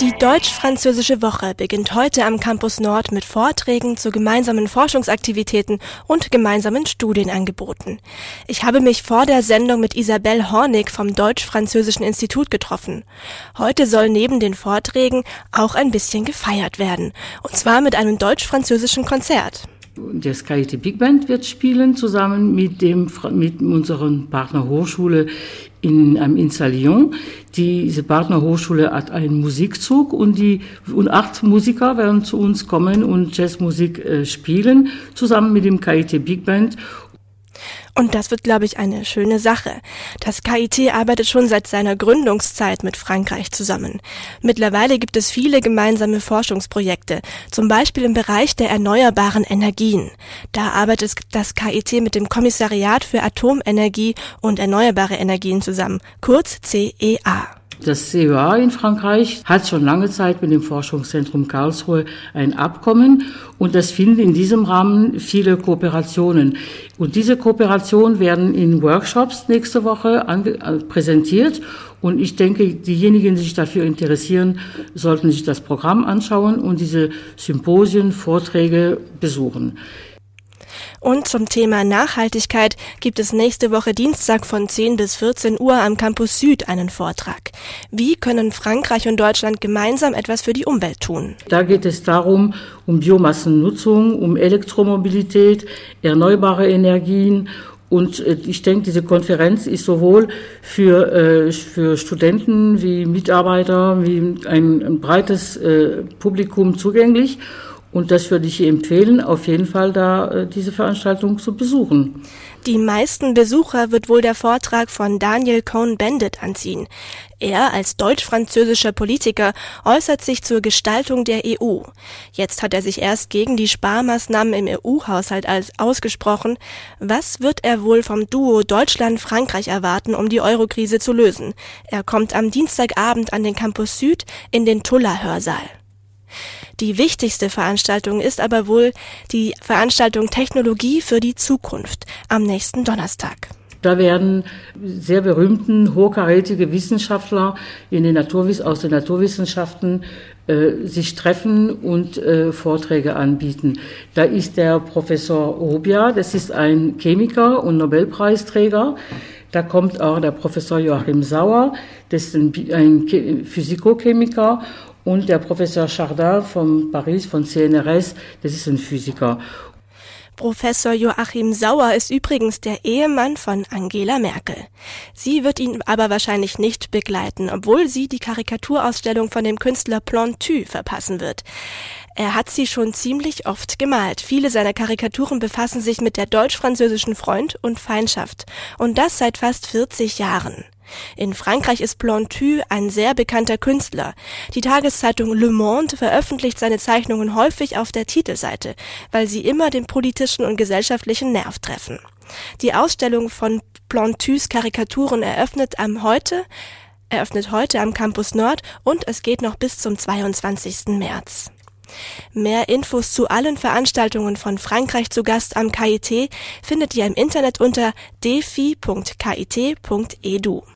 Die Deutsch-Französische Woche beginnt heute am Campus Nord mit Vorträgen zu gemeinsamen Forschungsaktivitäten und gemeinsamen Studienangeboten. Ich habe mich vor der Sendung mit Isabelle Hornig vom Deutsch-Französischen Institut getroffen. Heute soll neben den Vorträgen auch ein bisschen gefeiert werden. Und zwar mit einem deutsch-französischen Konzert. Das KIT Big Band wird spielen zusammen mit dem mit unseren Partner Hochschule in einem Insa Lyon. Diese Partnerhochschule hat einen Musikzug und die und acht Musiker werden zu uns kommen und Jazzmusik äh, spielen zusammen mit dem KIT Big Band und das wird, glaube ich, eine schöne Sache. Das KIT arbeitet schon seit seiner Gründungszeit mit Frankreich zusammen. Mittlerweile gibt es viele gemeinsame Forschungsprojekte, zum Beispiel im Bereich der erneuerbaren Energien. Da arbeitet das KIT mit dem Kommissariat für Atomenergie und erneuerbare Energien zusammen, kurz CEA. Das CEA in Frankreich hat schon lange Zeit mit dem Forschungszentrum Karlsruhe ein Abkommen und das finden in diesem Rahmen viele Kooperationen. Und diese Kooperationen werden in Workshops nächste Woche äh, präsentiert und ich denke, diejenigen, die sich dafür interessieren, sollten sich das Programm anschauen und diese Symposien, Vorträge besuchen. Und zum Thema Nachhaltigkeit gibt es nächste Woche Dienstag von 10 bis 14 Uhr am Campus Süd einen Vortrag. Wie können Frankreich und Deutschland gemeinsam etwas für die Umwelt tun? Da geht es darum, um Biomassennutzung, um Elektromobilität, erneuerbare Energien und äh, ich denke, diese Konferenz ist sowohl für, äh, für Studenten wie Mitarbeiter, wie ein, breites äh, Publikum zugänglich. Und das würde ich empfehlen, auf jeden Fall da äh, diese Veranstaltung zu besuchen. Die meisten Besucher wird wohl der Vortrag von Daniel Cohn-Bendit anziehen. Er als deutsch-französischer Politiker äußert sich zur Gestaltung der EU. Jetzt hat er sich erst gegen die Sparmaßnahmen im EU-Haushalt ausgesprochen. Was wird er wohl vom Duo Deutschland-Frankreich erwarten, um die Eurokrise zu lösen? Er kommt am Dienstagabend an den Campus Süd in den Tuller-Hörsaal. Die wichtigste Veranstaltung ist aber wohl die Veranstaltung Technologie für die Zukunft am nächsten Donnerstag. Da werden sehr berühmten, hochkarätige Wissenschaftler in den Naturwiss aus den Naturwissenschaften äh, sich treffen und äh, Vorträge anbieten. Da ist der Professor Rubia, das ist ein Chemiker und Nobelpreisträger. Da kommt auch der Professor Joachim Sauer, das ist ein, ein Physikochemiker und der Professor Chardin von Paris, von CNRS, das ist ein Physiker. Professor Joachim Sauer ist übrigens der Ehemann von Angela Merkel. Sie wird ihn aber wahrscheinlich nicht begleiten, obwohl sie die Karikaturausstellung von dem Künstler Plantu verpassen wird. Er hat sie schon ziemlich oft gemalt. Viele seiner Karikaturen befassen sich mit der deutsch-französischen Freund und Feindschaft. Und das seit fast 40 Jahren. In Frankreich ist Plantu ein sehr bekannter Künstler. Die Tageszeitung Le Monde veröffentlicht seine Zeichnungen häufig auf der Titelseite, weil sie immer den politischen und gesellschaftlichen Nerv treffen. Die Ausstellung von Plantus Karikaturen eröffnet am heute eröffnet heute am Campus Nord und es geht noch bis zum 22. März. Mehr Infos zu allen Veranstaltungen von Frankreich zu Gast am KIT findet ihr im Internet unter defi.kit.edu.